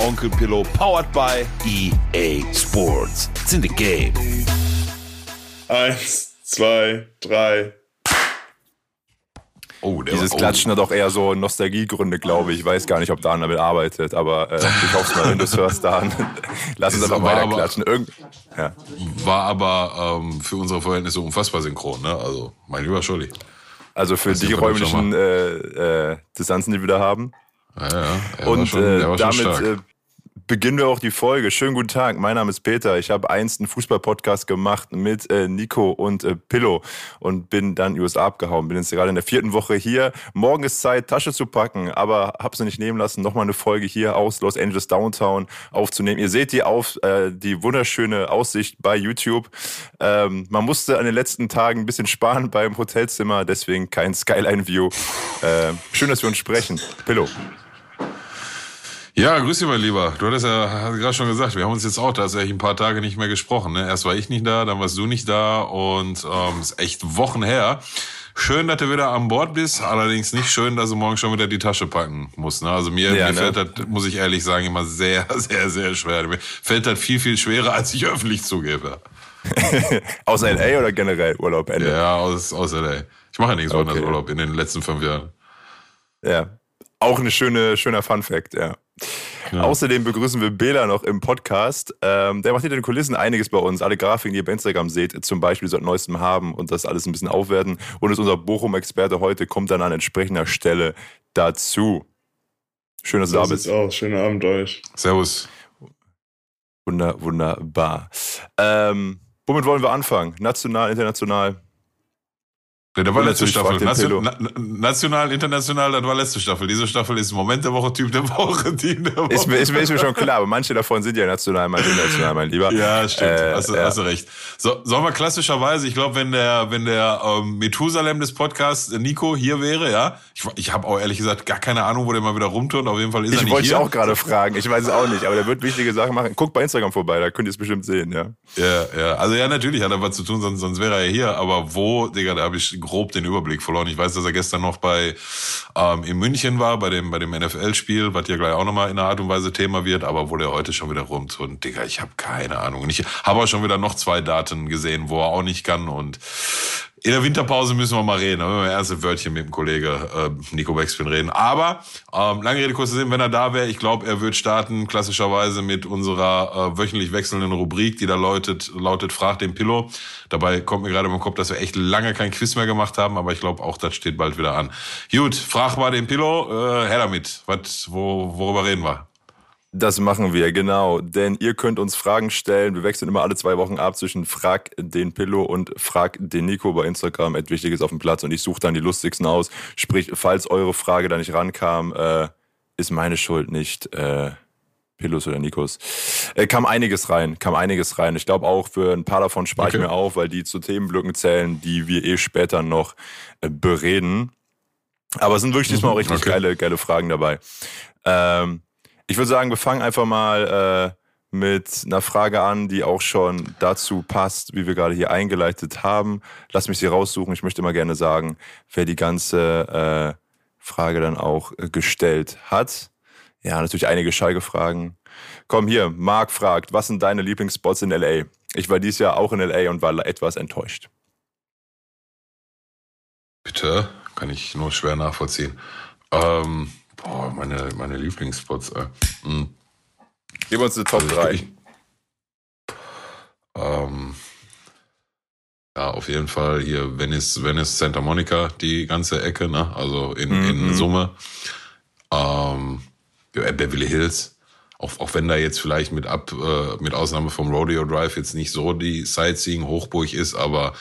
Onkel Pillow, powered by EA Sports. It's in the game. Eins, zwei, drei. Oh, der Dieses war- Klatschen hat auch eher so Nostalgiegründe, glaube ich. Ich weiß gar nicht, ob Dan damit arbeitet, aber äh, ich hoffe mal, wenn du es hörst, Dan. Lass uns einfach aber- weiter klatschen. Irgend ja. war aber ähm, für unsere Verhältnisse unfassbar synchron, ne? Also, mein lieber Scholli. Also für Das die räumlichen äh, äh, Distanzen, die wir da haben. Ja, ja, er war Und schon, äh, er war schon damit stark. äh, beginnen wir auch die Folge. Schönen guten Tag, mein Name ist Peter. Ich habe einst einen Fußball-Podcast gemacht mit äh, Nico und äh, Pillow und bin dann USA abgehauen. Bin jetzt gerade in der vierten Woche hier. Morgen ist Zeit, Tasche zu packen, aber hab's noch nicht nehmen lassen, nochmal eine Folge hier aus Los Angeles Downtown aufzunehmen. Ihr seht die auf äh, die wunderschöne Aussicht bei YouTube. Ähm, man musste an den letzten Tagen ein bisschen sparen beim Hotelzimmer, deswegen kein Skyline-View. Äh, schön, dass wir uns sprechen. Pillow. Ja, grüß dich, mein Lieber. Du hattest ja gerade schon gesagt, wir haben uns jetzt auch tatsächlich ein paar Tage nicht mehr gesprochen. Ne? Erst war ich nicht da, dann warst du nicht da und ähm, ist echt Wochen her. Schön, dass du wieder an Bord bist, allerdings nicht schön, dass du morgen schon wieder die Tasche packen musst. Ne? Also mir, Ja, mir ne? fällt das, muss ich ehrlich sagen, immer sehr, sehr, sehr schwer. Mir fällt das viel, viel schwerer, als ich öffentlich zugebe. Aus LA oder generell Urlaub Ende? Ja, aus, aus LA. Ich mache ja nichts Okay. anderes Urlaub in den letzten fünf Jahren. Ja. Auch eine schöne, schöner Fun Fact, ja. Ja. Außerdem begrüßen wir Bela noch im Podcast. Ähm, der macht hinter den Kulissen einiges bei uns. Alle Grafiken, die ihr bei Instagram seht, zum Beispiel seit neuestem haben und das alles ein bisschen aufwerten. Und ist unser Bochum-Experte heute, kommt dann an entsprechender Stelle dazu. Schön, dass du So da sieht's bist. aus. Schönen Abend euch. Servus. Wunder, wunderbar. Ähm, womit wollen wir anfangen? National, international? Ja, das war letzte Staffel. Nation, na, national, international, das war letzte Staffel. Diese Staffel ist Moment der Woche, Typ der Woche, Team der Woche. Ist mir, ist, mir, ist mir schon klar, aber manche davon sind ja national, manche international, mein Lieber. ja, stimmt. Äh, hast, du- ja. hast du recht. So, sollen wir klassischerweise, ich glaube, wenn der, wenn der ähm, Methusalem des Podcasts, äh, Nico, hier wäre, ja, ich, ich habe auch ehrlich gesagt gar keine Ahnung, wo der mal wieder rumturnt. Auf jeden Fall ist er Ich nicht wollte dich hier. auch gerade fragen. Ich weiß es auch nicht, aber der wird wichtige Sachen machen. Guckt bei Instagram vorbei, da könnt ihr es bestimmt sehen, ja. Ja, ja. Also ja, natürlich hat er was zu tun, sonst, sonst wäre er ja hier. Aber wo, Digga, da habe ich grob den Überblick verloren. Ich weiß, dass er gestern noch bei ähm, in München war, bei dem, bei dem NFL-Spiel, was ja gleich auch nochmal in einer Art und Weise Thema wird, aber wo der heute schon wieder rumtut. Digga, ich habe keine Ahnung. Und ich habe auch schon wieder noch zwei Daten gesehen, wo er auch nicht kann. Und in der Winterpause müssen wir mal reden. Da müssen wir erste Wörtchen mit dem Kollege äh, Nico Backspin reden. Aber ähm, lange Rede, kurzer Sinn, wenn er da wäre, ich glaube, er wird starten klassischerweise mit unserer äh, wöchentlich wechselnden Rubrik, die da lautet, lautet Frag den Pillow. Dabei kommt mir gerade im Kopf, dass wir echt lange kein Quiz mehr gemacht haben, aber ich glaube auch, das steht bald wieder an. Gut, frag mal den Pillow, äh, her damit. Was, wo, worüber reden wir? Das machen wir, genau. Denn ihr könnt uns Fragen stellen. Wir wechseln immer alle zwei Wochen ab zwischen Frag den Pillow und Frag den Nico bei Instagram. Et Wichtiges auf dem Platz. Und ich suche dann die lustigsten aus. Sprich, falls eure Frage da nicht rankam, äh, ist meine Schuld nicht. Äh, Pillows oder Nikos. Äh, kam einiges rein, kam einiges rein. Ich glaube auch für ein paar davon spare Okay. ich mir auf, weil die zu Themenblöcken zählen, die wir eh später noch äh, bereden. Aber es sind wirklich diesmal auch richtig Okay. geile, geile Fragen dabei. Ähm, ich würde sagen, wir fangen einfach mal äh, mit einer Frage an, die auch schon dazu passt, wie wir gerade hier eingeleitet haben. Lass mich sie raussuchen. Ich möchte mal gerne sagen, wer die ganze äh, Frage dann auch äh, gestellt hat. Ja, natürlich einige Schalke-Fragen. Komm hier, Marc fragt, was sind deine Lieblingsspots in L.A.? Ich war dieses Jahr auch in L.A. und war etwas enttäuscht. Bitte? Kann ich nur schwer nachvollziehen. Ähm, boah, meine, meine Lieblingsspots. Äh. Hm. Gib uns eine Top Also 3. ich- Ähm, ja, auf jeden Fall hier Venice, Venice, Santa Monica, die ganze Ecke, ne? Also in, in Mhm. Summe. Ähm, Beverly Hills. Auch, auch wenn da jetzt vielleicht mit ab, äh, mit Ausnahme vom Rodeo Drive jetzt nicht so die Sightseeing-Hochburg ist, aber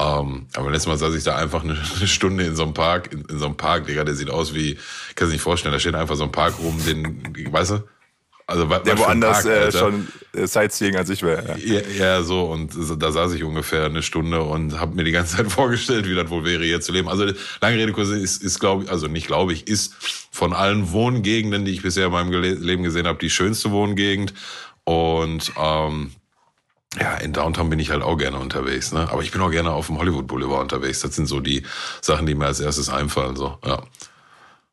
ähm, aber letztes Mal saß ich da einfach eine, eine Stunde in so einem Park, in, in so einem Park, Digga, der sieht aus wie, kann sich nicht vorstellen, da steht einfach so ein Park rum, den, weißt du? Also Der woanders Tag, äh, schon äh, Sightseeing an sich wäre. Ja. Ja, ja, so und da saß ich ungefähr eine Stunde und habe mir die ganze Zeit vorgestellt, wie das wohl wäre, hier zu leben. Also lange Rede kurz ist, ist glaube ich, also nicht glaube ich, ist von allen Wohngegenden, die ich bisher in meinem Leben gesehen habe, die schönste Wohngegend. Und ähm, ja, in Downtown bin ich halt auch gerne unterwegs, ne? Aber ich bin auch gerne auf dem Hollywood Boulevard unterwegs. Das sind so die Sachen, die mir als erstes einfallen, so, ja.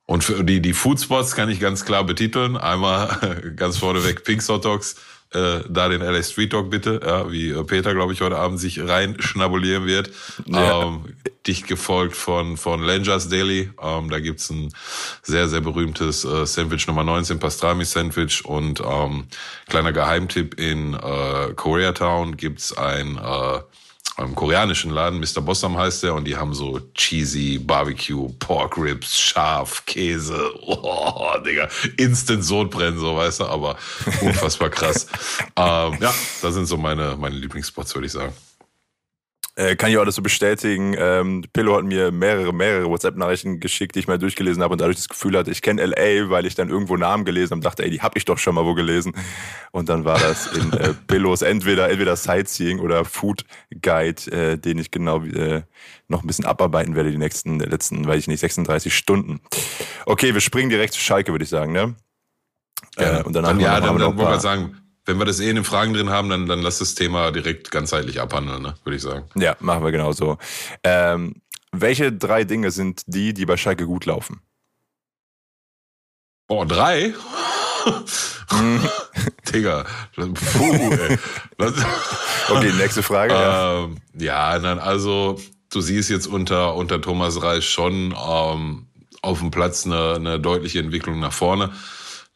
Und für die, die Foodspots kann ich ganz klar betiteln. Einmal ganz vorneweg Pink's Hot Dogs, äh, da den LA Street Dog bitte, ja, wie äh, Peter, glaube ich, heute Abend sich rein schnabulieren wird. Ja. Ähm, dicht gefolgt von, von Langers Daily. Ähm, da gibt's ein sehr, sehr berühmtes äh, Sandwich Nummer 19, Pastrami Sandwich. Und ähm, kleiner Geheimtipp, in äh, Koreatown gibt's ein äh, einem koreanischen Laden, Mr. Bossam heißt der, und die haben so cheesy Barbecue, Pork Ribs, Schaf, Käse, oh, Digga, Instant Sodbrennen, so weißt du, aber unfassbar krass. ähm, ja, das sind so meine, meine Lieblingsspots, würde ich sagen. Äh, kann ich auch das so bestätigen. Ähm, Pillow hat mir mehrere, mehrere WhatsApp-Nachrichten geschickt, die ich mal durchgelesen habe und dadurch das Gefühl hatte, ich kenne LA, weil ich dann irgendwo Namen gelesen habe und dachte, ey, die habe ich doch schon mal wo gelesen. Und dann war das in äh, Pillows entweder, entweder Sightseeing oder Food Guide, äh, den ich genau äh, noch ein bisschen abarbeiten werde, die nächsten, letzten, weiß ich nicht, 36 Stunden. Okay, wir springen direkt zu Schalke, würde ich sagen, ne? Äh, und dann haben wir ja, noch, dann, dann wollen wir sagen, wenn wir das eh in den Fragen drin haben, dann, dann lass das Thema direkt ganzheitlich abhandeln, ne? würde ich sagen. Ja, machen wir genau so. Ähm, welche drei Dinge sind die, die bei Schalke gut laufen? Oh, drei? Digga, puh, ey. Okay, nächste Frage. ja. Ähm, ja, dann also du siehst jetzt unter unter Thomas Reis schon ähm, auf dem Platz eine, eine deutliche Entwicklung nach vorne.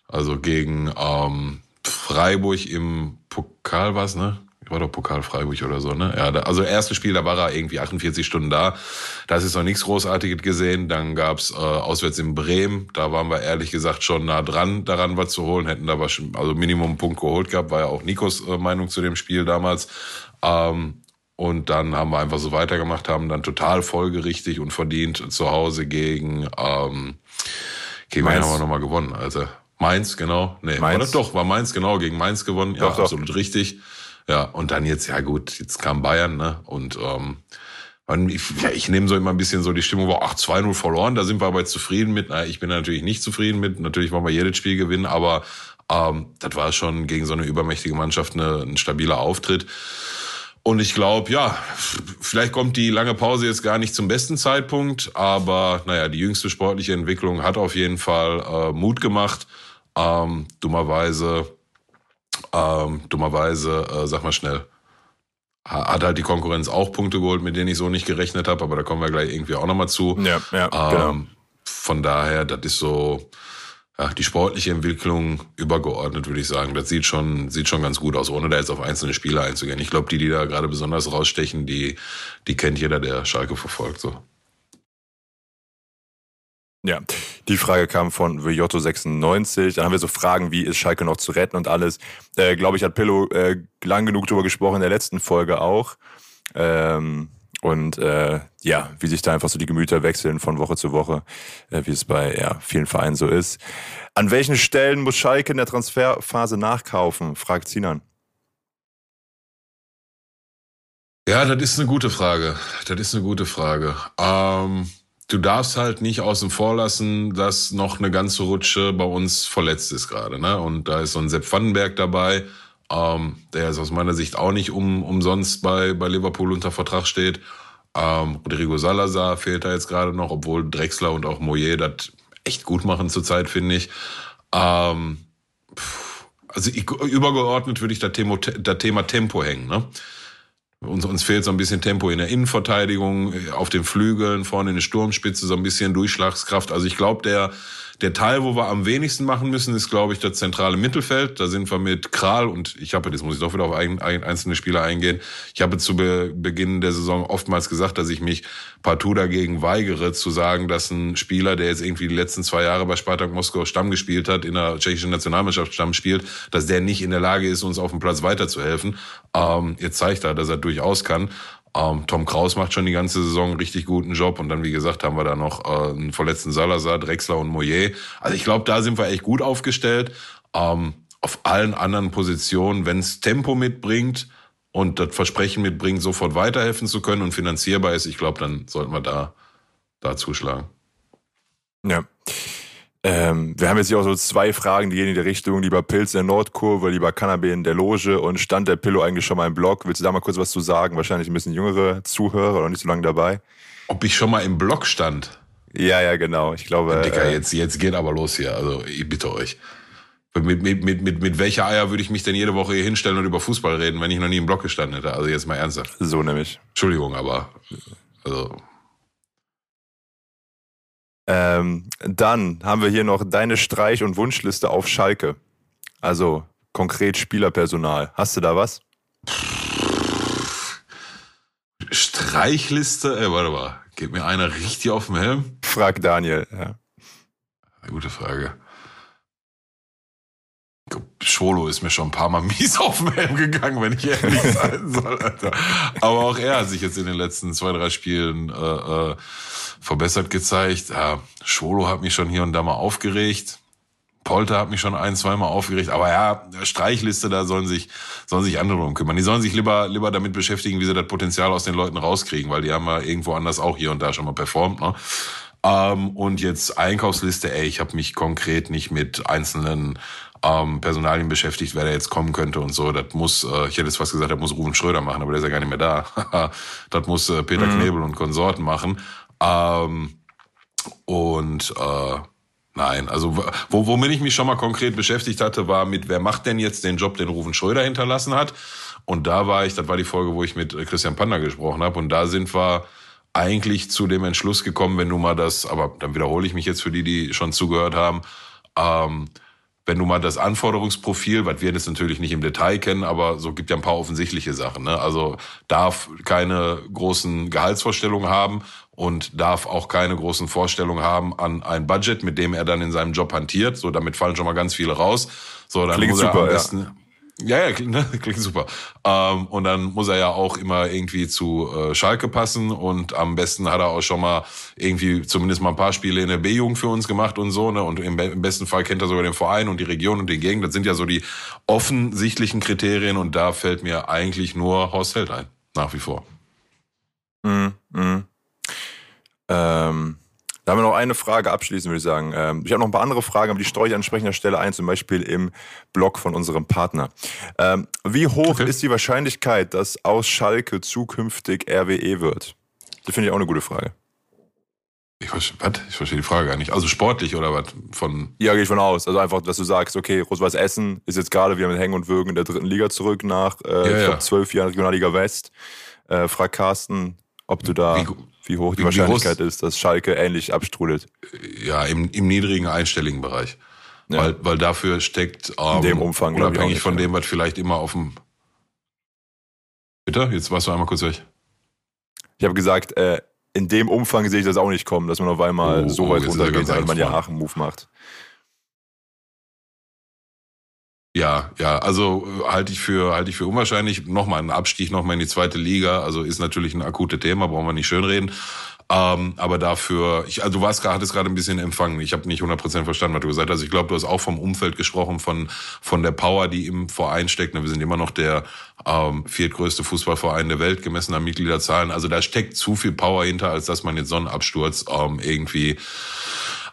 Also gegen ähm, Freiburg im Pokal was, ne? War doch Pokal Freiburg oder so, ne? Ja, da, also erste Spiel, da war er irgendwie 48 Stunden da. Da ist noch nichts Großartiges gesehen. Dann gab's äh, auswärts in Bremen. Da waren wir ehrlich gesagt schon nah dran, daran was zu holen. Hätten da was, also Minimum einen Punkt geholt gehabt, war ja auch Nikos äh, Meinung zu dem Spiel damals. Ähm, und dann haben wir einfach so weitergemacht, haben dann total folgerichtig und verdient zu Hause gegen, ähm, gegen Mainz. haben wir nochmal gewonnen, Alter? Mainz, genau. Nee, Mainz. Oder doch, war Mainz, genau, gegen Mainz gewonnen. Ja, Doch, doch. absolut richtig. Ja, und dann jetzt, ja gut, jetzt kam Bayern, ne? Und ähm, ich, ja, ich nehme so immer ein bisschen so die Stimmung, war ach, 2-0 verloren, da sind wir aber jetzt zufrieden mit. Na, ich bin natürlich nicht zufrieden mit. Natürlich wollen wir jedes Spiel gewinnen, aber ähm, das war schon gegen so eine übermächtige Mannschaft eine, ein stabiler Auftritt. Und ich glaube, ja, vielleicht kommt die lange Pause jetzt gar nicht zum besten Zeitpunkt, aber naja, die jüngste sportliche Entwicklung hat auf jeden Fall äh, Mut gemacht. Ähm, dummerweise, ähm, dummerweise, äh, sag mal schnell, ha- hat halt die Konkurrenz auch Punkte geholt, mit denen ich so nicht gerechnet habe, aber da kommen wir gleich irgendwie auch nochmal zu. Ja, ja, Ähm, genau. Von daher, das ist so ja, die sportliche Entwicklung übergeordnet, würde ich sagen. Das sieht schon, sieht schon ganz gut aus, ohne da jetzt auf einzelne Spieler einzugehen. Ich glaube, die, die da gerade besonders rausstechen, die, die kennt jeder, der Schalke verfolgt. So. Ja, die Frage kam von Vjotto96. Dann haben wir so Fragen wie, ist Schalke noch zu retten und alles. Äh, Glaube ich, hat Pillow äh, lang genug drüber gesprochen in der letzten Folge auch. Ähm, und äh, ja, wie sich da einfach so die Gemüter wechseln von Woche zu Woche, äh, wie es bei ja, vielen Vereinen so ist. An welchen Stellen muss Schalke in der Transferphase nachkaufen? fragt Sinan. Ja, das ist eine gute Frage. Das ist eine gute Frage. Ähm, du darfst halt nicht außen vor lassen, dass noch eine ganze Rutsche bei uns verletzt ist gerade. Ne? Und da ist so ein Sepp Vandenberg dabei, ähm, der ist aus meiner Sicht auch nicht um, umsonst bei, bei Liverpool unter Vertrag steht. Ähm, Rodrigo Salazar fehlt da jetzt gerade noch, obwohl Drexler und auch Moyer das echt gut machen zurzeit, finde ich. Ähm, also ich, übergeordnet würde ich das Thema, das Thema Tempo hängen. Ne? Uns, uns fehlt so ein bisschen Tempo in der Innenverteidigung, auf den Flügeln, vorne in der Sturmspitze, so ein bisschen Durchschlagskraft. Also ich glaube, der, der Teil, wo wir am wenigsten machen müssen, ist, glaube ich, das zentrale Mittelfeld. Da sind wir mit Kral und ich habe, das muss ich doch wieder auf ein, ein, einzelne Spieler eingehen. Ich habe zu Be Beginn der Saison oftmals gesagt, dass ich mich partout dagegen weigere, zu sagen, dass ein Spieler, der jetzt irgendwie die letzten zwei Jahre bei Spartak Moskau Stamm gespielt hat, in der tschechischen Nationalmannschaft Stamm spielt, dass der nicht in der Lage ist, uns auf dem Platz weiterzuhelfen. Ähm, jetzt zeigt er, dass er durchaus kann. Ähm, Tom Kraus macht schon die ganze Saison einen richtig guten Job und dann, wie gesagt, haben wir da noch äh, einen verletzten Salazar, Drexler und Moyer. Also ich glaube, da sind wir echt gut aufgestellt. Ähm, auf allen anderen Positionen, wenn es Tempo mitbringt und das Versprechen mitbringt, sofort weiterhelfen zu können und finanzierbar ist, ich glaube, dann sollten wir da, da zuschlagen. Ja. Ähm, wir haben jetzt hier auch so zwei Fragen, die gehen in die Richtung, lieber Pilz in der Nordkurve, lieber Cannabis in der Loge und stand der Pillow eigentlich schon mal im Blog? Willst du da mal kurz was zu sagen? Wahrscheinlich ein bisschen jüngere Zuhörer oder nicht so lange dabei. Ob ich schon mal im Blog stand? Ja, ja, genau. Ich glaube. Dicker, äh, jetzt, jetzt geht aber los hier. Also ich bitte euch. Mit, mit, mit, mit, mit welcher Eier würde ich mich denn jede Woche hier hinstellen und über Fußball reden, wenn ich noch nie im Blog gestanden hätte? Also jetzt mal ernsthaft. So nämlich. Entschuldigung, aber also ähm, dann haben wir hier noch deine Streich- und Wunschliste auf Schalke. Also konkret Spielerpersonal. Hast du da was? Streichliste? Ey, warte mal. Geht mir einer richtig auf den Helm? Frag Daniel, ja. Gute Frage. Scholo ist mir schon ein paar Mal mies auf den Helm gegangen, wenn ich ehrlich sein soll, Alter. Aber auch er hat sich jetzt in den letzten zwei, drei Spielen äh, äh, verbessert gezeigt. Ja, Scholo hat mich schon hier und da mal aufgeregt. Polter hat mich schon ein, zweimal aufgeregt. Aber ja, Streichliste, da sollen sich, sollen sich andere drum kümmern. Die sollen sich lieber, lieber damit beschäftigen, wie sie das Potenzial aus den Leuten rauskriegen, weil die haben ja irgendwo anders auch hier und da schon mal performt. Ne? Ähm, und jetzt Einkaufsliste, ey, ich habe mich konkret nicht mit einzelnen ähm, Personalien beschäftigt, wer da jetzt kommen könnte und so. Das muss, äh, ich hätte jetzt fast gesagt, das muss Ruben Schröder machen, aber der ist ja gar nicht mehr da. das muss äh, Peter mhm. Knebel und Konsorten machen. Ähm, und äh, nein, also wo, womit ich mich schon mal konkret beschäftigt hatte, war mit, wer macht denn jetzt den Job, den Rufen Schröder hinterlassen hat. Und da war ich, das war die Folge, wo ich mit Christian Panda gesprochen habe. Und da sind wir eigentlich zu dem Entschluss gekommen, wenn du mal das, aber dann wiederhole ich mich jetzt für die, die schon zugehört haben, ähm, wenn du mal das Anforderungsprofil, was wir jetzt natürlich nicht im Detail kennen, aber so gibt ja ein paar offensichtliche Sachen. Ne? Also darf keine großen Gehaltsvorstellungen haben und darf auch keine großen Vorstellungen haben an ein Budget, mit dem er dann in seinem Job hantiert. So, damit fallen schon mal ganz viele raus. So, dann Klingt muss er super, am besten, ja. Ja, ja, ne? klingt super. Ähm, und dann muss er ja auch immer irgendwie zu äh, Schalke passen und am besten hat er auch schon mal irgendwie zumindest mal ein paar Spiele in der B-Jugend für uns gemacht und so, ne? Und im, im, besten Fall kennt er sogar den Verein und die Region und die Gegend. Das sind ja so die offensichtlichen Kriterien und da fällt mir eigentlich nur Horst Held ein, nach wie vor. Mhm. mhm. Ähm da haben wir noch eine Frage abschließend, würde ich sagen. Ähm, ich habe noch ein paar andere Fragen, aber die streue ich an entsprechender Stelle ein, zum Beispiel im Blog von unserem Partner. Ähm, wie hoch okay. ist die Wahrscheinlichkeit, dass aus Schalke zukünftig RWE wird? Das finde ich auch eine gute Frage. Ich verstehe, was? ich verstehe die Frage gar nicht. Also sportlich oder was? Von ja, gehe ich von aus. Also einfach, dass du sagst, okay, Rot-Weiß Essen ist jetzt gerade wieder mit Hängen und Würgen in der dritten Liga zurück nach, äh, ja, glaube, zwölf Jahren Regionalliga West. Äh, frag Carsten, ob du da, wie, wie hoch die wie Wahrscheinlichkeit groß, ist, dass Schalke ähnlich abstrudelt. Ja, im, im niedrigen einstelligen Bereich. Ja. Weil, weil dafür steckt ähm, in dem Umfang, unabhängig nicht, von dem, was vielleicht immer auf dem Bitte? Jetzt warst du einmal kurz weg. Ich habe gesagt, äh, in dem Umfang sehe ich das auch nicht kommen, dass man auf einmal oh, so weit oh, runtergeht, weil man ja Aachen-Move macht. Ja, ja, also äh, halte ich für halte ich für unwahrscheinlich. Nochmal ein Abstieg nochmal in die zweite Liga, also ist natürlich ein akutes Thema, brauchen wir nicht schönreden. Ähm, aber dafür, ich, also du warst gerade, hattest gerade ein bisschen empfangen. Ich habe nicht 100% verstanden, was du gesagt hast. Ich glaube, du hast auch vom Umfeld gesprochen, von von der Power, die im Verein steckt. Wir sind immer noch der ähm, viertgrößte Fußballverein der Welt gemessen an Mitgliederzahlen. Also da steckt zu viel Power hinter, als dass man jetzt so einen Absturz ähm, irgendwie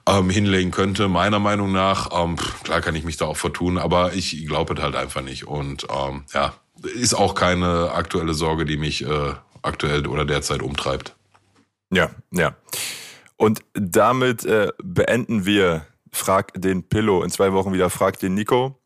ähm, hinlegen könnte. Meiner Meinung nach, ähm, klar kann ich mich da auch vertun, aber ich glaube halt einfach nicht. Und ähm, ja, ist auch keine aktuelle Sorge, die mich äh, aktuell oder derzeit umtreibt. Ja, ja. Und damit äh, beenden wir Frag den Pillow. In zwei Wochen wieder Frag den Nico.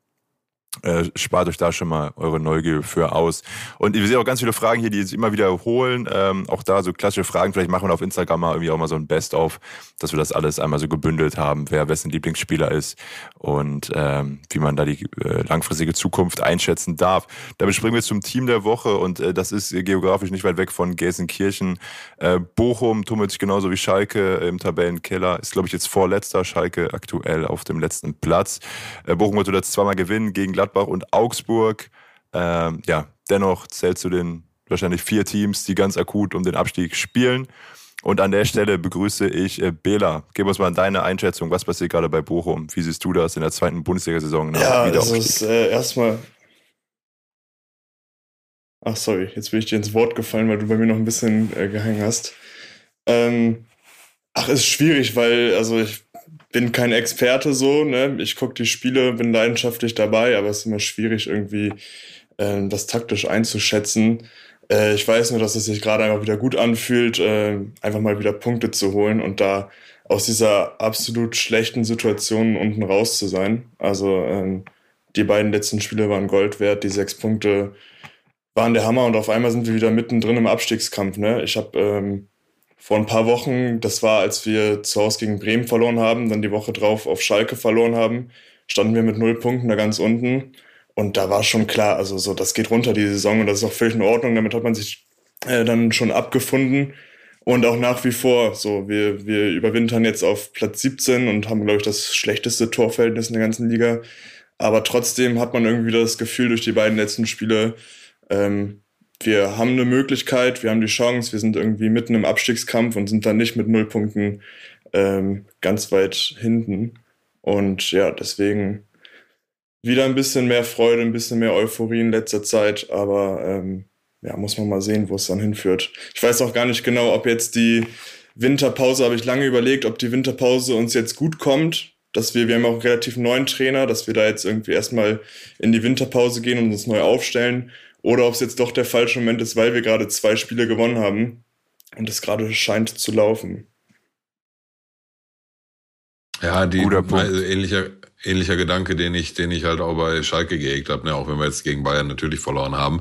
Äh, spart euch da schon mal eure Neugier für aus. Und wir sehen auch ganz viele Fragen hier, die sich immer wiederholen. Ähm, auch da so klassische Fragen. Vielleicht machen wir auf Instagram mal irgendwie auch mal so ein Best-of, dass wir das alles einmal so gebündelt haben, wer wessen Lieblingsspieler ist und ähm, wie man da die äh, langfristige Zukunft einschätzen darf. Damit springen wir zum Team der Woche und äh, das ist geografisch nicht weit weg von Gelsenkirchen. Äh, Bochum tummelt sich genauso wie Schalke im Tabellenkeller. Ist, glaube ich, jetzt vorletzter. Schalke aktuell auf dem letzten Platz. Äh, Bochum wird jetzt zweimal gewinnen gegen Gladbach und Augsburg. Ähm, ja, dennoch zählt zu den wahrscheinlich vier Teams, die ganz akut um den Abstieg spielen. Und an der Stelle begrüße ich äh, Bela. Gib uns mal deine Einschätzung. Was passiert gerade bei Bochum? Wie siehst du das in der zweiten Bundesliga-Saison? Ja, das ist äh, erstmal. Ach, sorry, jetzt bin ich dir ins Wort gefallen, weil du bei mir noch ein bisschen äh, gehangen hast. Ähm, ach, ist schwierig, weil, also ich bin kein Experte so, ne? Ich gucke die Spiele, bin leidenschaftlich dabei, aber es ist immer schwierig, irgendwie äh, das taktisch einzuschätzen. Äh, ich weiß nur, dass es sich gerade einfach wieder gut anfühlt, äh, einfach mal wieder Punkte zu holen und da aus dieser absolut schlechten Situation unten raus zu sein. Also ähm, die beiden letzten Spiele waren Gold wert, die sechs Punkte waren der Hammer und auf einmal sind wir wieder mittendrin im Abstiegskampf. Ne? Ich habe ähm, vor ein paar Wochen, das war, als wir zu Hause gegen Bremen verloren haben, dann die Woche drauf auf Schalke verloren haben, standen wir mit null Punkten da ganz unten. Und da war schon klar, also so, das geht runter die Saison und das ist auch völlig in Ordnung. Damit hat man sich äh, dann schon abgefunden. Und auch nach wie vor, so, wir, wir überwintern jetzt auf Platz 17 und haben, glaube ich, das schlechteste Torverhältnis in der ganzen Liga. Aber trotzdem hat man irgendwie das Gefühl durch die beiden letzten Spiele, ähm, wir haben eine Möglichkeit, wir haben die Chance, wir sind irgendwie mitten im Abstiegskampf und sind dann nicht mit null Punkten ähm, ganz weit hinten. Und ja, deswegen wieder ein bisschen mehr Freude, ein bisschen mehr Euphorie in letzter Zeit, aber ähm, ja, muss man mal sehen, wo es dann hinführt. Ich weiß auch gar nicht genau, ob jetzt die Winterpause, habe ich lange überlegt, ob die Winterpause uns jetzt gut kommt, dass wir, wir haben auch einen relativ neuen Trainer, dass wir da jetzt irgendwie erstmal in die Winterpause gehen und uns neu aufstellen, oder ob es jetzt doch der falsche Moment ist, weil wir gerade zwei Spiele gewonnen haben und es gerade scheint zu laufen. Ja, die also ähnlicher, ähnlicher Gedanke, den ich, den ich halt auch bei Schalke gehegt habe, ne? auch wenn wir jetzt gegen Bayern natürlich verloren haben.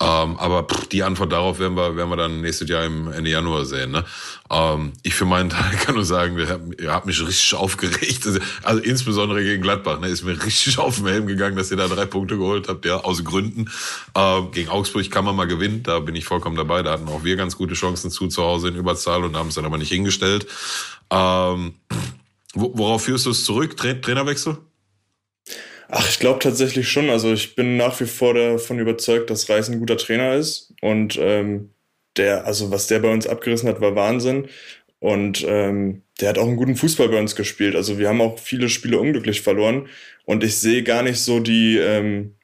Ähm, aber pff, die Antwort darauf werden wir, werden wir dann nächstes Jahr im Ende Januar sehen. Ne? Ähm, ich für meinen Teil kann nur sagen, ihr habt mich richtig aufgeregt. Also, insbesondere gegen Gladbach, ne, ist mir richtig auf den Helm gegangen, dass ihr da drei Punkte geholt habt, ja, aus Gründen. Ähm, gegen Augsburg kann man mal gewinnen, da bin ich vollkommen dabei. Da hatten auch wir ganz gute Chancen zu zu Hause in Überzahl und haben es dann aber nicht hingestellt. Ähm, worauf führst du es zurück? Tra Trainerwechsel? Ach, ich glaube tatsächlich schon. Also ich bin nach wie vor davon überzeugt, dass Reis ein guter Trainer ist. Und ähm, der, also was der bei uns abgerissen hat, war Wahnsinn. Und ähm, der hat auch einen guten Fußball bei uns gespielt. Also wir haben auch viele Spiele unglücklich verloren. Und ich sehe gar nicht so die ähm,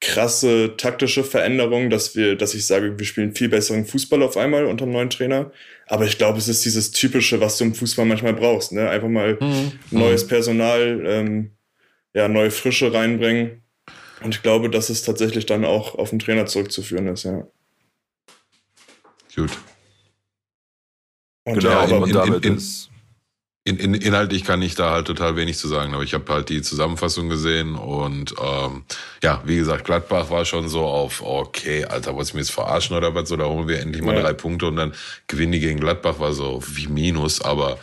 krasse taktische Veränderung, dass wir, dass ich sage, wir spielen viel besseren Fußball auf einmal unter dem neuen Trainer. Aber ich glaube, es ist dieses typische, was du im Fußball manchmal brauchst. Ne? Einfach mal mhm. neues Personal, ähm, ja, neue Frische reinbringen. Und ich glaube, dass es tatsächlich dann auch auf den Trainer zurückzuführen ist, ja. Gut. Und genau, ja, aber in, damit in, in, ist in, in, inhaltlich kann ich da halt total wenig zu sagen, aber ich habe halt die Zusammenfassung gesehen und ähm, ja, wie gesagt, Gladbach war schon so auf, okay, Alter, wolltest du mir jetzt verarschen oder was? Oder holen wir endlich mal ja. drei Punkte und dann gewinnen die gegen Gladbach, war so wie Minus. Aber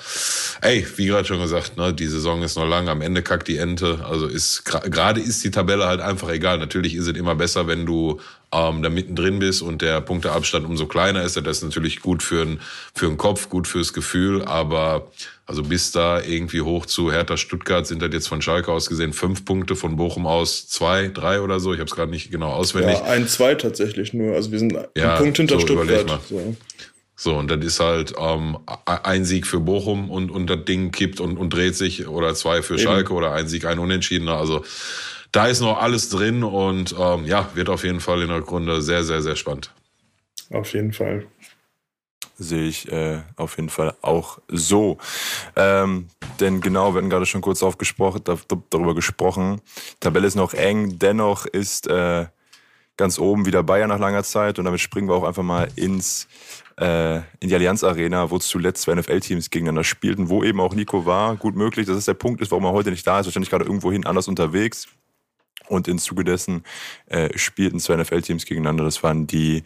ey, wie gerade schon gesagt, ne, die Saison ist noch lang, am Ende kackt die Ente. Also ist gerade ist die Tabelle halt einfach egal. Natürlich ist es immer besser, wenn du ähm, da mittendrin bist und der Punkteabstand umso kleiner ist. Das ist natürlich gut für, ein, für den Kopf, gut fürs Gefühl, aber also bis da irgendwie hoch zu Hertha Stuttgart sind das jetzt von Schalke aus gesehen fünf Punkte, von Bochum aus zwei, drei oder so. Ich habe es gerade nicht genau auswendig. Ja, ein, zwei tatsächlich nur. Also wir sind ja, ein Punkt hinter so, Stuttgart. So. so. und das ist halt ähm, ein Sieg für Bochum und, und das Ding kippt und, und dreht sich oder zwei für Eben. Schalke oder ein Sieg, ein Unentschiedener. Also da ist noch alles drin und ähm, ja, wird auf jeden Fall in der Grunde sehr, sehr, sehr spannend. Auf jeden Fall sehe ich äh, auf jeden Fall auch so. Ähm, denn genau, wir hatten gerade schon kurz aufgesprochen, darüber gesprochen. Tabelle ist noch eng, dennoch ist äh, ganz oben wieder Bayern nach langer Zeit und damit springen wir auch einfach mal ins äh, in die Allianz Arena, wo zuletzt zwei NFL-Teams gegeneinander spielten, wo eben auch Nico war. Gut möglich, dass es der Punkt ist, warum er heute nicht da ist. Wahrscheinlich gerade irgendwohin anders unterwegs. Und im Zuge dessen äh, spielten zwei NFL-Teams gegeneinander. Das waren die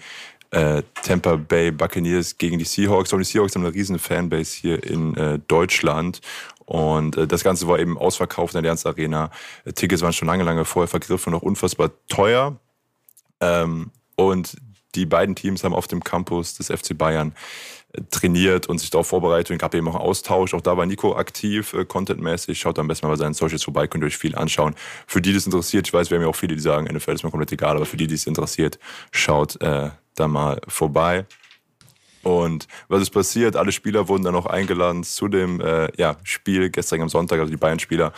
äh, Tampa Bay Buccaneers gegen die Seahawks. Und die Seahawks haben eine riesen Fanbase hier in äh, Deutschland. Und äh, das Ganze war eben ausverkauft in der Allianz Arena. Äh, Tickets waren schon lange, lange vorher vergriffen und auch unfassbar teuer. Ähm, und die beiden Teams haben auf dem Campus des FC Bayern trainiert und sich darauf vorbereitet und gab eben auch Austausch. Auch da war Nico aktiv, äh, contentmäßig. Schaut am besten mal bei seinen Socials vorbei, könnt ihr euch viel anschauen. Für die, die es interessiert, ich weiß, wir haben ja auch viele, die sagen, NFL ist mir komplett egal, aber für die, die es interessiert, schaut äh, da mal vorbei. Und was ist passiert? Alle Spieler wurden dann auch eingeladen zu dem äh, ja, Spiel gestern am Sonntag, also die Bayern-Spieler.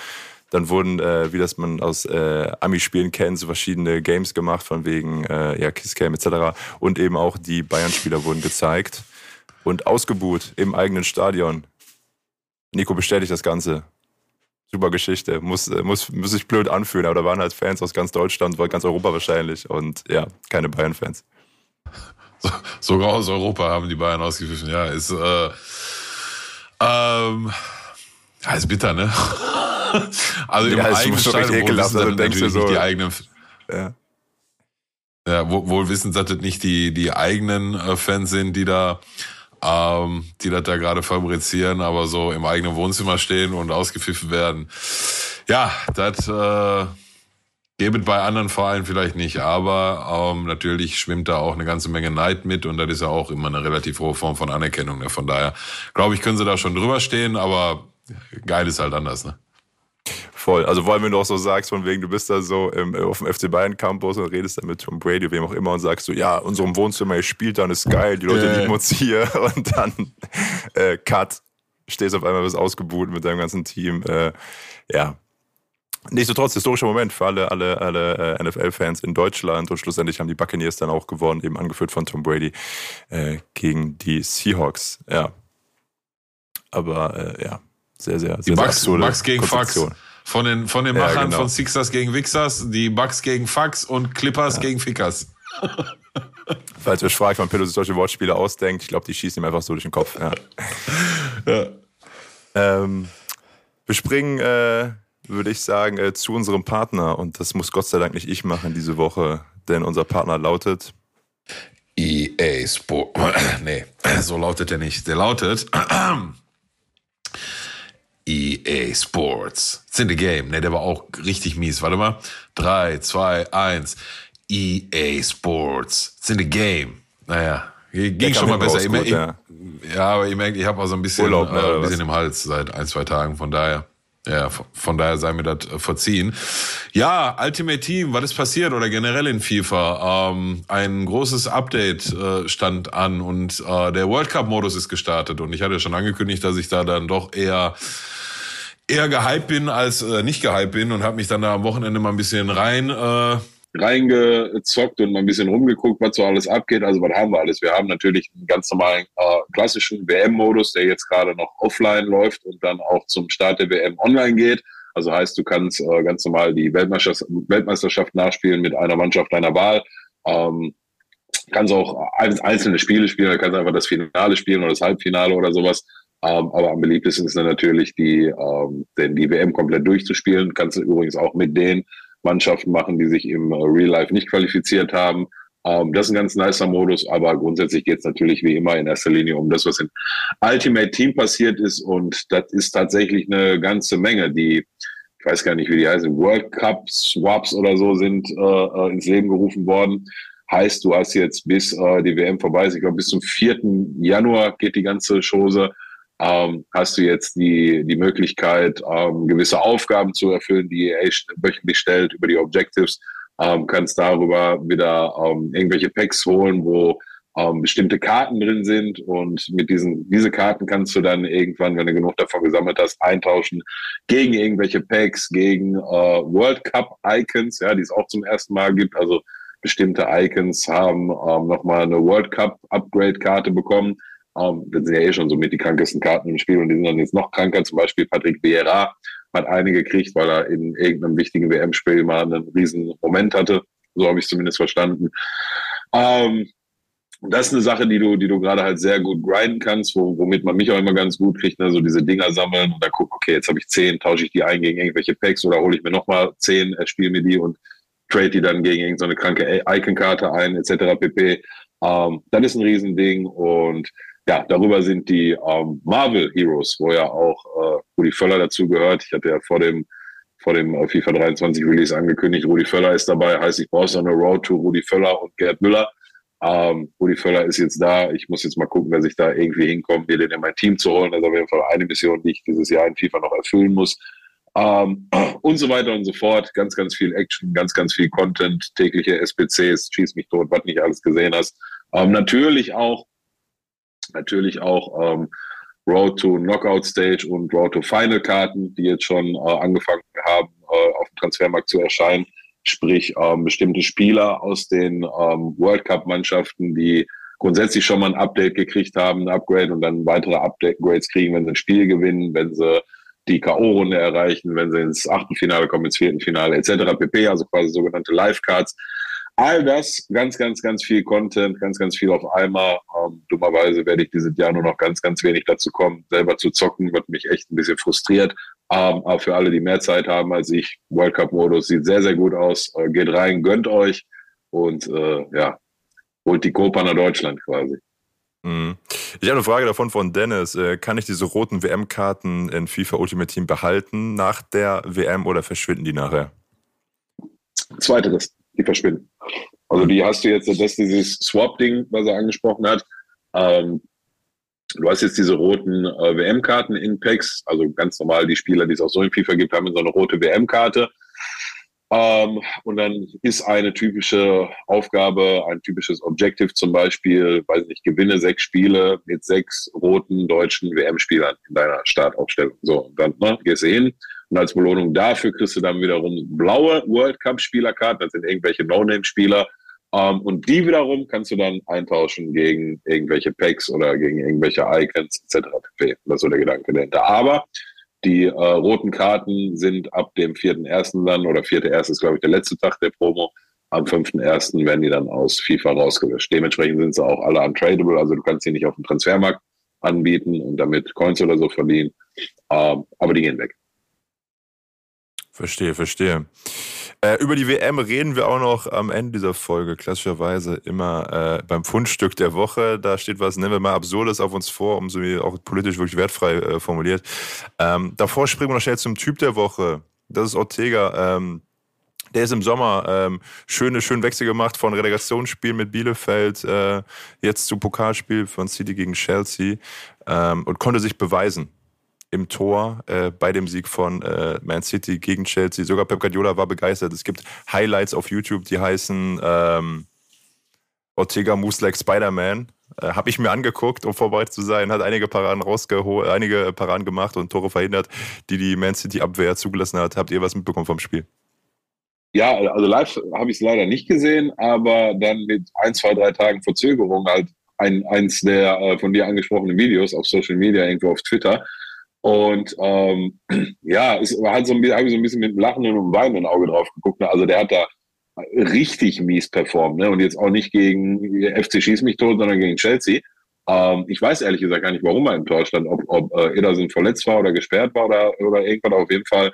Dann wurden, äh, wie das man aus äh, Ami-Spielen kennt, so verschiedene Games gemacht, von wegen äh, ja, Kisscam etc. Und eben auch die Bayern-Spieler wurden gezeigt und ausgebuht im eigenen Stadion. Nico bestätigt das Ganze. Super Geschichte. Muss, äh, muss, muss sich blöd anfühlen, aber da waren halt Fans aus ganz Deutschland, ganz Europa wahrscheinlich und ja, keine Bayern-Fans. So, sogar aus Europa haben die Bayern ausgepfiffen. Ja, ist, äh, ähm, ja, ist bitter, ne? also im ja, eigenen Stadion, wohl wissen, also denkst du so, nicht die eigenen, ja. ja, wohl wissen, dass das nicht die, die eigenen äh, Fans sind, die da, ähm, die das da gerade fabrizieren, aber so im eigenen Wohnzimmer stehen und ausgepfiffen werden. Ja, das, äh, Gäbe bei anderen Vereinen vielleicht nicht, aber ähm, natürlich schwimmt da auch eine ganze Menge Neid mit und das ist ja auch immer eine relativ hohe Form von Anerkennung. Ne? Von daher glaube ich, können sie da schon drüber stehen, aber geil ist halt anders. Ne? Voll. Also vor allem, wenn du auch so sagst, von wegen, du bist da so im, auf dem FC Bayern Campus und redest dann mit Tom Brady, wem auch immer, und sagst so, ja, unserem Wohnzimmer, ihr spielt dann, ist geil, die Leute Ja. lieben uns hier. Und dann äh, Cut, stehst auf einmal bis ausgebuht mit deinem ganzen Team. Äh, ja. Nichtsdestotrotz, historischer Moment für alle, alle, alle äh, NFL-Fans in Deutschland und schlussendlich haben die Buccaneers dann auch gewonnen, eben angeführt von Tom Brady äh, gegen die Seahawks. Ja. Aber äh, ja, sehr, sehr, sehr, Die sehr Bucks, Bucks gegen Fax. Von den, von den Ja, Machern genau. von Sixers gegen Wixers, die Bucks gegen Fax und Clippers gegen Fickers. Falls ihr euch fragt, wann Pillow sich solche Wortspiele ausdenkt, ich glaube, die schießen ihm einfach so durch den Kopf. Ja. Ja. Ähm, wir springen, äh, würde ich sagen, äh, zu unserem Partner. Und das muss Gott sei Dank nicht ich machen diese Woche, denn unser Partner lautet EA Sport. nee, so lautet der nicht. Der lautet EA Sports. It's in the game. Nee, der war auch richtig mies. Warte mal. 3, 2, 1. EA Sports. It's in the game. Naja, ging schon mal besser. gut, ich, ja. ja, aber ihr merkt, ich habe auch so ein bisschen, Urlaub, ne, äh, ein bisschen was? im Hals seit ein, zwei Tagen. Von daher. Ja, von, daher sei mir das äh, verziehen. Ja, Ultimate Team, was ist passiert oder generell in FIFA? Ähm, ein großes Update äh, stand an und äh, der World Cup Modus ist gestartet und ich hatte schon angekündigt, dass ich da dann doch eher eher gehypt bin als äh, nicht gehypt bin und habe mich dann da am Wochenende mal ein bisschen rein äh, reingezockt und mal ein bisschen rumgeguckt, was so alles abgeht. Also was haben wir alles? Wir haben natürlich einen ganz normalen äh, klassischen WM-Modus, der jetzt gerade noch offline läuft und dann auch zum Start der WM online geht. Also heißt, du kannst äh, ganz normal die Weltmeisterschaft, Weltmeisterschaft nachspielen mit einer Mannschaft deiner Wahl. Ähm, kannst auch ein- einzelne Spiele spielen, kannst einfach das Finale spielen oder das Halbfinale oder sowas. Ähm, aber am beliebtesten ist natürlich die, ähm, den, die WM komplett durchzuspielen. Kannst du übrigens auch mit den Mannschaften machen, die sich im äh, Real Life nicht qualifiziert haben. Ähm, das ist ein ganz nicer Modus, aber grundsätzlich geht es natürlich wie immer in erster Linie um das, was in Ultimate Team passiert ist. Und das ist tatsächlich eine ganze Menge, die, ich weiß gar nicht, wie die heißen, World Cup Swaps oder so sind äh, äh, ins Leben gerufen worden. Heißt, du hast jetzt bis äh, die WM vorbei ist, ich glaube bis zum 4. Januar geht die ganze Chose, ähm, hast du jetzt die, die Möglichkeit, ähm, gewisse Aufgaben zu erfüllen, die EA wöchentlich stellt über die Objectives, ähm, kannst darüber wieder ähm, irgendwelche Packs holen, wo ähm, bestimmte Karten drin sind und mit diesen diese Karten kannst du dann irgendwann, wenn du genug davon gesammelt hast, eintauschen gegen irgendwelche Packs, gegen äh, World Cup Icons, ja, die es auch zum ersten Mal gibt. Also bestimmte Icons haben ähm, nochmal eine World Cup Upgrade Karte bekommen. Das sind ja eh schon so mit die krankesten Karten im Spiel und die sind dann jetzt noch kranker. Zum Beispiel Patrick Vieira hat eine gekriegt, weil er in irgendeinem wichtigen WM-Spiel mal einen riesen Moment hatte. So habe ich es zumindest verstanden. Ähm, das ist eine Sache, die du, die du gerade halt sehr gut grinden kannst, wo, womit man mich auch immer ganz gut kriegt, ne? so diese Dinger sammeln und dann gucken, okay, jetzt habe ich zehn, tausche ich die ein gegen irgendwelche Packs oder hole ich mir nochmal zehn, erspiele mir die und trade die dann gegen irgendeine kranke Icon-Karte ein, etc. pp. Ähm, das ist ein Riesending und ja, darüber sind die ähm, Marvel Heroes, wo ja auch äh, Rudi Völler dazu gehört. Ich hatte ja vor dem vor dem äh, FIFA 23 Release angekündigt, Rudi Völler ist dabei, heißt, ich brauche so eine Road to Rudi Völler und Gerd Müller. Ähm, Rudi Völler ist jetzt da. Ich muss jetzt mal gucken, dass ich da irgendwie hinkomme, mir den in mein Team zu holen. Das ist auf jeden Fall eine Mission, die ich dieses Jahr in FIFA noch erfüllen muss. Ähm, und so weiter und so fort. Ganz, ganz viel Action, ganz, ganz viel Content, tägliche SPCs, schieß mich tot, was nicht alles gesehen hast. Ähm, natürlich auch natürlich auch ähm, Road to Knockout Stage und Road to Final Karten, die jetzt schon äh, angefangen haben, äh, auf dem Transfermarkt zu erscheinen. Sprich, ähm, bestimmte Spieler aus den ähm, World Cup Mannschaften, die grundsätzlich schon mal ein Update gekriegt haben, ein Upgrade und dann weitere Upgrades kriegen, wenn sie ein Spiel gewinnen, wenn sie die K.O.-Runde erreichen, wenn sie ins Achtelfinale kommen, ins Viertelfinale etc. pp. Also quasi sogenannte Live-Cards. All das, ganz, ganz, ganz viel Content, ganz, ganz viel auf einmal. Ähm, dummerweise werde ich dieses Jahr nur noch ganz, ganz wenig dazu kommen, selber zu zocken, wird mich echt ein bisschen frustriert. Ähm, aber für alle, die mehr Zeit haben als ich, World Cup-Modus sieht sehr, sehr gut aus. Äh, geht rein, gönnt euch und äh, ja, holt die Copa nach Deutschland quasi. Mhm. Ich habe eine Frage davon von Dennis. Äh, kann ich diese roten WM-Karten in FIFA Ultimate Team behalten nach der WM oder verschwinden die nachher? Zweiteres, die verschwinden. Also die hast du jetzt, das ist dieses Swap-Ding, was er angesprochen hat. Ähm, du hast jetzt diese roten äh, WM-Karten in Packs, also ganz normal die Spieler, die es auch so in FIFA gibt, haben so eine rote WM-Karte. Ähm, und dann ist eine typische Aufgabe, ein typisches Objective zum Beispiel, weiß nicht, gewinne sechs Spiele mit sechs roten deutschen WM-Spielern in deiner Startaufstellung. So, und dann ne, gehst du hin und als Belohnung dafür kriegst du dann wiederum blaue World Cup-Spielerkarten, das sind irgendwelche No-Name-Spieler. Ähm, und die wiederum kannst du dann eintauschen gegen irgendwelche Packs oder gegen irgendwelche Icons etc. Das ist so der Gedanke dahinter. Aber die äh, roten Karten sind ab dem 4.1. dann, oder 4.1. ist, glaube ich, der letzte Tag der Promo. Am 5.1. werden die dann aus FIFA rausgelöscht. Dementsprechend sind sie auch alle untradable, also du kannst sie nicht auf dem Transfermarkt anbieten und damit Coins oder so verdienen. Ähm, aber die gehen weg. Verstehe, verstehe. Äh, über die WM reden wir auch noch am Ende dieser Folge, klassischerweise immer äh, beim Fundstück der Woche. Da steht was, nennen wir mal Absurdes auf uns vor, um so auch politisch wirklich wertfrei äh, formuliert. Ähm, davor springen wir noch schnell zum Typ der Woche. Das ist Ortega. Ähm, der ist im Sommer ähm, schöne, schön Wechsel gemacht von Relegationsspiel mit Bielefeld äh, jetzt zu Pokalspiel von City gegen Chelsea ähm, und konnte sich beweisen im Tor äh, bei dem Sieg von äh, Man City gegen Chelsea. Sogar Pep Guardiola war begeistert. Es gibt Highlights auf YouTube, die heißen ähm, Ortega moves like Spider-Man. Äh, Habe ich mir angeguckt, um vorbereitet zu sein. Hat einige Paraden rausgeholt, einige Paraden gemacht und Tore verhindert, die die Man City Abwehr zugelassen hat. Habt ihr was mitbekommen vom Spiel? Ja, also live habe ich es leider nicht gesehen, aber dann mit ein, zwei, drei Tagen Verzögerung halt ein, eins der äh, von dir angesprochenen Videos auf Social Media, irgendwo auf Twitter, und ähm, ja, es war halt so ein, bisschen, so ein bisschen mit einem lachenden und weinenden Auge drauf geguckt. Ne? Also der hat da richtig mies performt. Ne? Und jetzt auch nicht gegen FC Schieß mich tot, sondern gegen Chelsea. Ähm, ich weiß ehrlich gesagt gar nicht, warum er Tor stand. Ob, ob äh, Ederson verletzt war oder gesperrt war oder, oder irgendwas. Auf jeden Fall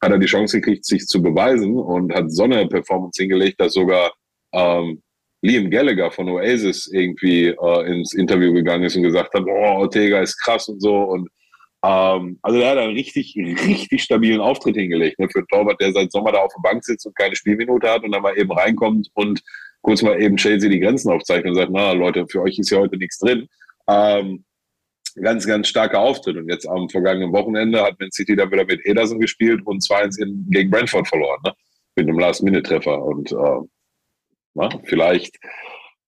hat er die Chance gekriegt, sich zu beweisen und hat so eine Performance hingelegt, dass sogar ähm, Liam Gallagher von Oasis irgendwie äh, ins Interview gegangen ist und gesagt hat, oh, Ortega ist krass und so. Und ähm, also er hat einen richtig, richtig stabilen Auftritt hingelegt ne, für einen Torwart, der seit Sommer da auf der Bank sitzt und keine Spielminute hat und dann mal eben reinkommt und kurz mal eben Chelsea die Grenzen aufzeichnet und sagt, na Leute, für euch ist ja heute nichts drin. Ähm, ganz, ganz starker Auftritt. Und jetzt am vergangenen Wochenende hat Man City dann wieder mit Ederson gespielt und 2-1 gegen Brentford verloren, ne? mit einem Last-Minute-Treffer. Und äh, na, vielleicht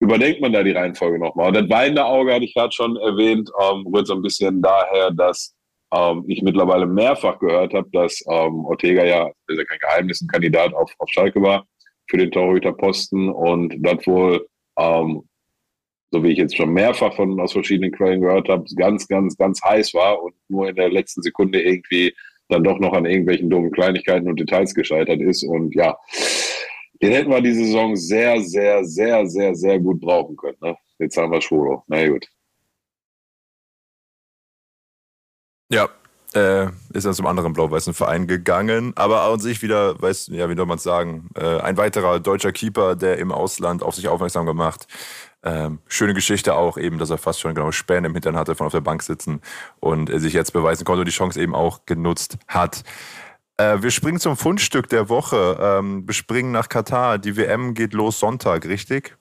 überdenkt man da die Reihenfolge nochmal. Und das weinende Auge hatte ich gerade schon erwähnt, ähm, rührt so ein bisschen daher, dass ähm, ich mittlerweile mehrfach gehört habe, dass ähm, Ortega ja, ist ja kein Geheimnis, ein Kandidat auf, auf Schalke war für den Torhüterposten und das wohl, ähm, so wie ich jetzt schon mehrfach von aus verschiedenen Quellen gehört habe, ganz, ganz, ganz heiß war und nur in der letzten Sekunde irgendwie dann doch noch an irgendwelchen dummen Kleinigkeiten und Details gescheitert ist. Und ja, den hätten wir diese Saison sehr, sehr, sehr, sehr, sehr gut brauchen können. Ne? Jetzt haben wir Schwolo. Na gut. Ja, äh, ist dann zum anderen blau-weißen Verein gegangen. Aber an sich wieder, weiß, ja, wie soll man es sagen, äh, ein weiterer deutscher Keeper, der im Ausland auf sich aufmerksam gemacht. Ähm, schöne Geschichte auch eben, dass er fast schon genau Späne im Hintern hatte von auf der Bank sitzen und er sich jetzt beweisen konnte und die Chance eben auch genutzt hat. Äh, wir springen zum Fundstück der Woche. Ähm, wir springen nach Katar. Die WM geht los Sonntag, richtig?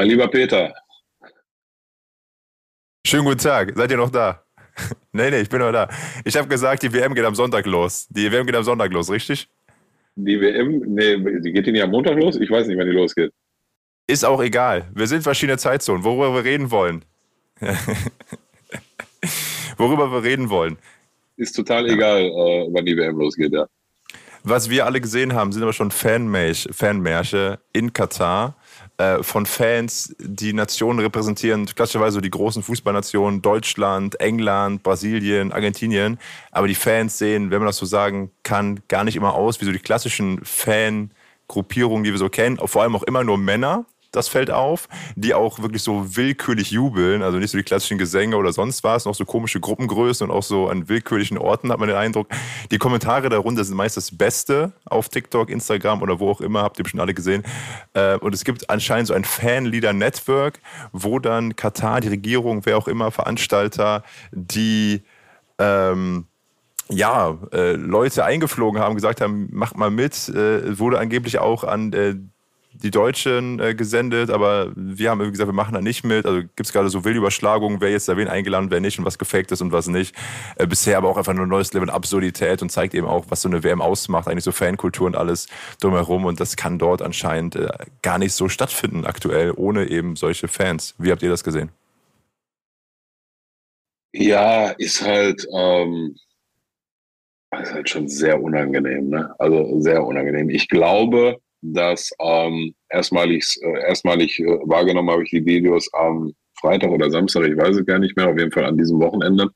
Mein lieber Peter. Schönen guten Tag. Seid ihr noch da? nee, nee, ich bin noch da. Ich habe gesagt, die WM geht am Sonntag los. Die WM geht am Sonntag los, richtig? Die WM, nee, die geht die nicht am Montag los? Ich weiß nicht, wann die losgeht. Ist auch egal. Wir sind verschiedene Zeitzonen. Worüber wir reden wollen. Worüber wir reden wollen. Ist total egal, äh, wann die WM losgeht, ja. Was wir alle gesehen haben, sind aber schon Fanmärsche in Katar äh, von Fans, die Nationen repräsentieren, klassischerweise die großen Fußballnationen, Deutschland, England, Brasilien, Argentinien. Aber die Fans sehen, wenn man das so sagen kann, gar nicht immer aus wie so die klassischen Fangruppierungen, die wir so kennen. Vor allem auch immer nur Männer das fällt auf, die auch wirklich so willkürlich jubeln, also nicht so die klassischen Gesänge oder sonst was, noch so komische Gruppengrößen und auch so an willkürlichen Orten hat man den Eindruck. Die Kommentare darunter sind meist das Beste auf TikTok, Instagram oder wo auch immer, habt ihr bestimmt alle gesehen. Äh, und es gibt anscheinend so ein Fanleader-Network, wo dann Katar, die Regierung, wer auch immer, Veranstalter, die ähm, ja, äh, Leute eingeflogen haben, gesagt haben, macht mal mit, äh, wurde angeblich auch an äh, die Deutschen äh, gesendet, aber wir haben irgendwie gesagt, wir machen da nicht mit. Also gibt es gerade so wilde Überschlagungen, wer jetzt da wen eingeladen, wer nicht und was gefaked ist und was nicht. Äh, bisher aber auch einfach nur ein neues Level Absurdität und zeigt eben auch, was so eine WM ausmacht, eigentlich so Fankultur und alles drumherum. Und das kann dort anscheinend äh, gar nicht so stattfinden aktuell, ohne eben solche Fans. Wie habt ihr das gesehen? Ja, ist halt, ähm, ist halt schon sehr unangenehm, ne? Also sehr unangenehm. Ich glaube, dass ähm, erstmalig, äh, erstmalig äh, wahrgenommen habe ich die Videos am Freitag oder Samstag, ich weiß es gar nicht mehr, auf jeden Fall an diesem Wochenende.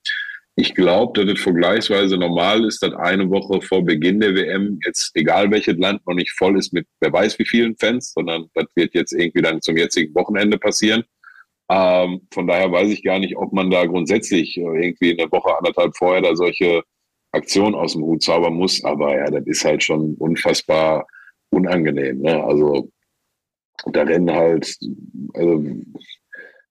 Ich glaube, dass es vergleichsweise normal ist, dass eine Woche vor Beginn der WM jetzt, egal welches Land, noch nicht voll ist mit wer weiß wie vielen Fans, sondern das wird jetzt irgendwie dann zum jetzigen Wochenende passieren. Ähm, von daher weiß ich gar nicht, ob man da grundsätzlich irgendwie eine Woche, anderthalb vorher da solche Aktionen aus dem Hut zaubern muss. Aber ja, das ist halt schon unfassbar unangenehm. Ne? Also da rennen halt, also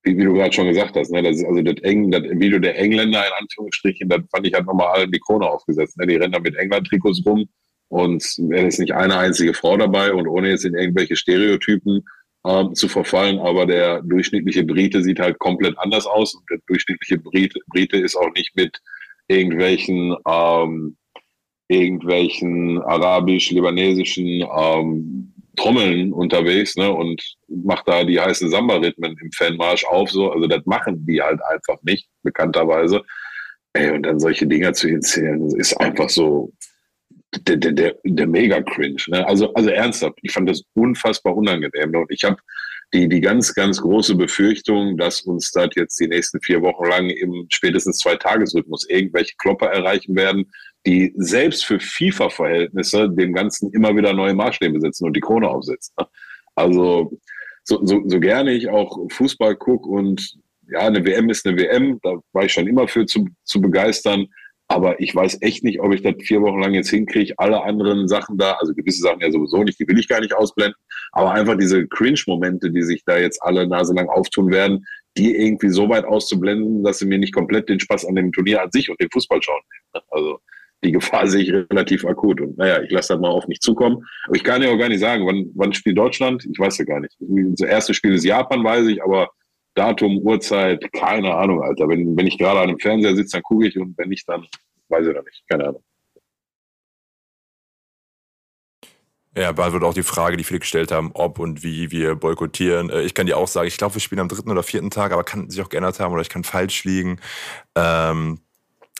wie, wie du gerade schon gesagt hast, ne, das ist also das, Eng, das Video der Engländer in Anführungsstrichen, das fand ich halt nochmal allen die Krone aufgesetzt. Ne? Die rennen da mit England-Trikots rum und wäre jetzt nicht eine einzige Frau dabei und ohne jetzt in irgendwelche Stereotypen ähm, zu verfallen, aber der durchschnittliche Brite sieht halt komplett anders aus und der durchschnittliche Brite, Brite ist auch nicht mit irgendwelchen ähm, irgendwelchen arabisch-libanesischen ähm, Trommeln unterwegs ne, und macht da die heißen Samba-Rhythmen im Fanmarsch auf. So. Also das machen die halt einfach nicht, bekannterweise. Ey, und dann solche Dinger zu erzählen, ist einfach so der, der, der, der mega cringe. Ne? Also, also ernsthaft, ich fand das unfassbar unangenehm. Ne? Und ich habe die, die ganz, ganz große Befürchtung, dass uns das jetzt die nächsten vier Wochen lang im spätestens zwei Tagesrhythmus irgendwelche Klopper erreichen werden, die selbst für FIFA-Verhältnisse dem Ganzen immer wieder neue Maßstäbe setzen und die Krone aufsetzen. Also so, so, so gerne ich auch Fußball gucke und ja, eine WM ist eine WM, da war ich schon immer für zu, zu begeistern. Aber ich weiß echt nicht, ob ich das vier Wochen lang jetzt hinkriege. Alle anderen Sachen da, also gewisse Sachen ja sowieso nicht, die will ich gar nicht ausblenden. Aber einfach diese Cringe-Momente, die sich da jetzt alle Nase lang auftun werden, die irgendwie so weit auszublenden, dass sie mir nicht komplett den Spaß an dem Turnier an sich und den Fußball schauen. Also die Gefahr sehe ich relativ akut. Und naja, ich lasse das mal auf mich zukommen. Aber ich kann ja auch gar nicht sagen, wann, wann spielt Deutschland? Ich weiß ja gar nicht. Das erste Spiel ist Japan, weiß ich, aber Datum, Uhrzeit, keine Ahnung, Alter. Wenn, wenn ich gerade an einem Fernseher sitze, dann gucke ich und wenn nicht, dann weiß ich noch nicht. Keine Ahnung. Ja, beantwortet auch die Frage, die viele gestellt haben, ob und wie wir boykottieren. Äh, ich kann dir auch sagen, ich glaube, wir spielen am dritten oder vierten Tag, aber kann sich auch geändert haben oder ich kann falsch liegen. Ähm,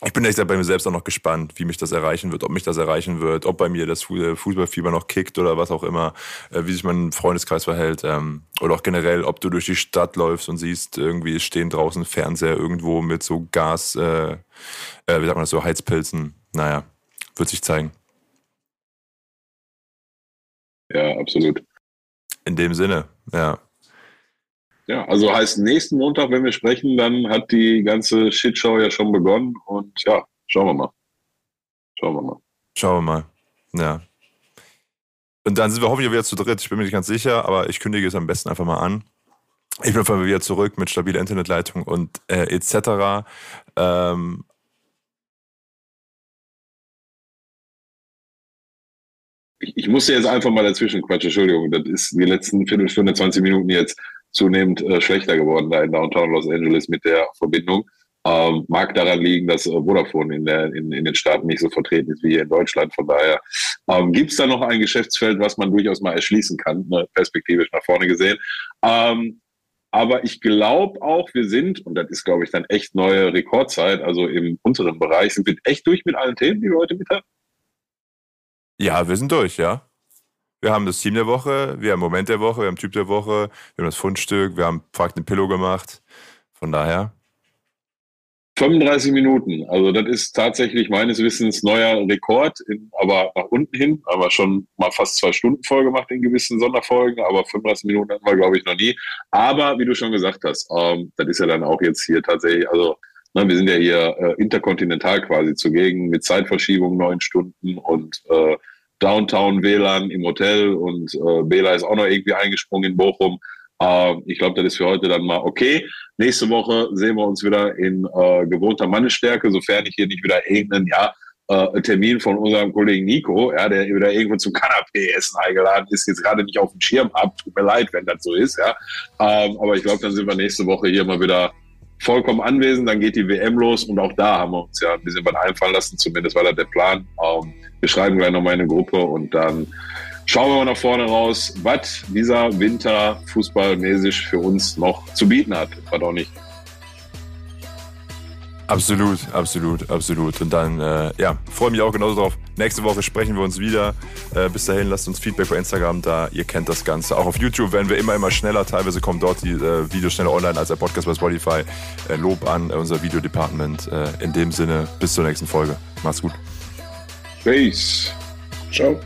ich bin echt bei mir selbst auch noch gespannt, wie mich das erreichen wird, ob mich das erreichen wird, ob bei mir das Fußballfieber noch kickt oder was auch immer, äh, wie sich mein Freundeskreis verhält ähm, oder auch generell, ob du durch die Stadt läufst und siehst, irgendwie stehen draußen Fernseher irgendwo mit so Gas, äh, äh, wie sagt man das so, Heizpilzen. Naja, wird sich zeigen. Ja, absolut. In dem Sinne, ja. Ja, also heißt nächsten Montag, wenn wir sprechen, dann hat die ganze Shitshow ja schon begonnen und ja, schauen wir mal. Schauen wir mal. Schauen wir mal. Ja. Und dann sind wir hoffentlich wieder zu dritt. Ich bin mir nicht ganz sicher, aber ich kündige es am besten einfach mal an. Ich bin auf wieder zurück mit stabiler Internetleitung und äh, etc. Ähm, ich, ich musste jetzt einfach mal dazwischen quatschen, Entschuldigung, das ist die letzten Viertelstunde, 20 Minuten jetzt zunehmend äh, schlechter geworden da in Downtown Los Angeles mit der Verbindung. Ähm, mag daran liegen, dass äh, Vodafone in, der, in, in den Staaten nicht so vertreten ist wie hier in Deutschland. Von daher ähm, gibt es da noch ein Geschäftsfeld, was man durchaus mal erschließen kann, ne, perspektivisch nach vorne gesehen. Ähm, aber ich glaube auch, wir sind, und das ist, glaube ich, dann echt neue Rekordzeit, also im unteren Bereich, sind wir echt durch mit allen Themen, die wir heute mit haben? Ja, wir sind durch, ja. Wir haben das Team der Woche, wir haben Moment der Woche, wir haben Typ der Woche, wir haben das Fundstück, wir haben Fragt den Pillow gemacht. Von daher. 35 Minuten. Also das ist tatsächlich meines Wissens neuer Rekord, in, aber nach unten hin. Aber schon mal fast zwei Stunden voll gemacht in gewissen Sonderfolgen, aber 35 Minuten hatten wir, glaube ich, noch nie. Aber wie du schon gesagt hast, ähm, das ist ja dann auch jetzt hier tatsächlich, also na, wir sind ja hier äh, interkontinental quasi zugegen mit Zeitverschiebung neun Stunden und äh, Downtown WLAN im Hotel und äh, Bela ist auch noch irgendwie eingesprungen in Bochum. Äh, ich glaube, das ist für heute dann mal okay. Nächste Woche sehen wir uns wieder in äh, gewohnter Mannesstärke, sofern ich hier nicht wieder irgendeinen, ja, äh, Termin von unserem Kollegen Nico, ja, der wieder irgendwo zum Kanapé-Essen eingeladen ist, jetzt gerade nicht auf dem Schirm ab. Tut mir leid, wenn das so ist, ja. Ähm, aber ich glaube, dann sind wir nächste Woche hier mal wieder vollkommen anwesend. Dann geht die WM los und auch da haben wir uns ja ein bisschen was einfallen lassen, zumindest war das der Plan. Ähm, wir schreiben gleich nochmal in eine Gruppe und dann schauen wir mal nach vorne raus, was dieser Winter fußballmäßig für uns noch zu bieten hat. Was auch nicht. Absolut, absolut, absolut. Und dann, äh, ja, freue mich auch genauso drauf. Nächste Woche sprechen wir uns wieder. Äh, bis dahin, lasst uns Feedback bei Instagram da. Ihr kennt das Ganze. Auch auf YouTube werden wir immer, immer schneller. Teilweise kommen dort die äh, Videos schneller online als der Podcast bei Spotify. Äh, Lob an unser Videodepartment. Äh, in dem Sinne, bis zur nächsten Folge. Macht's gut. Peace. Ciao.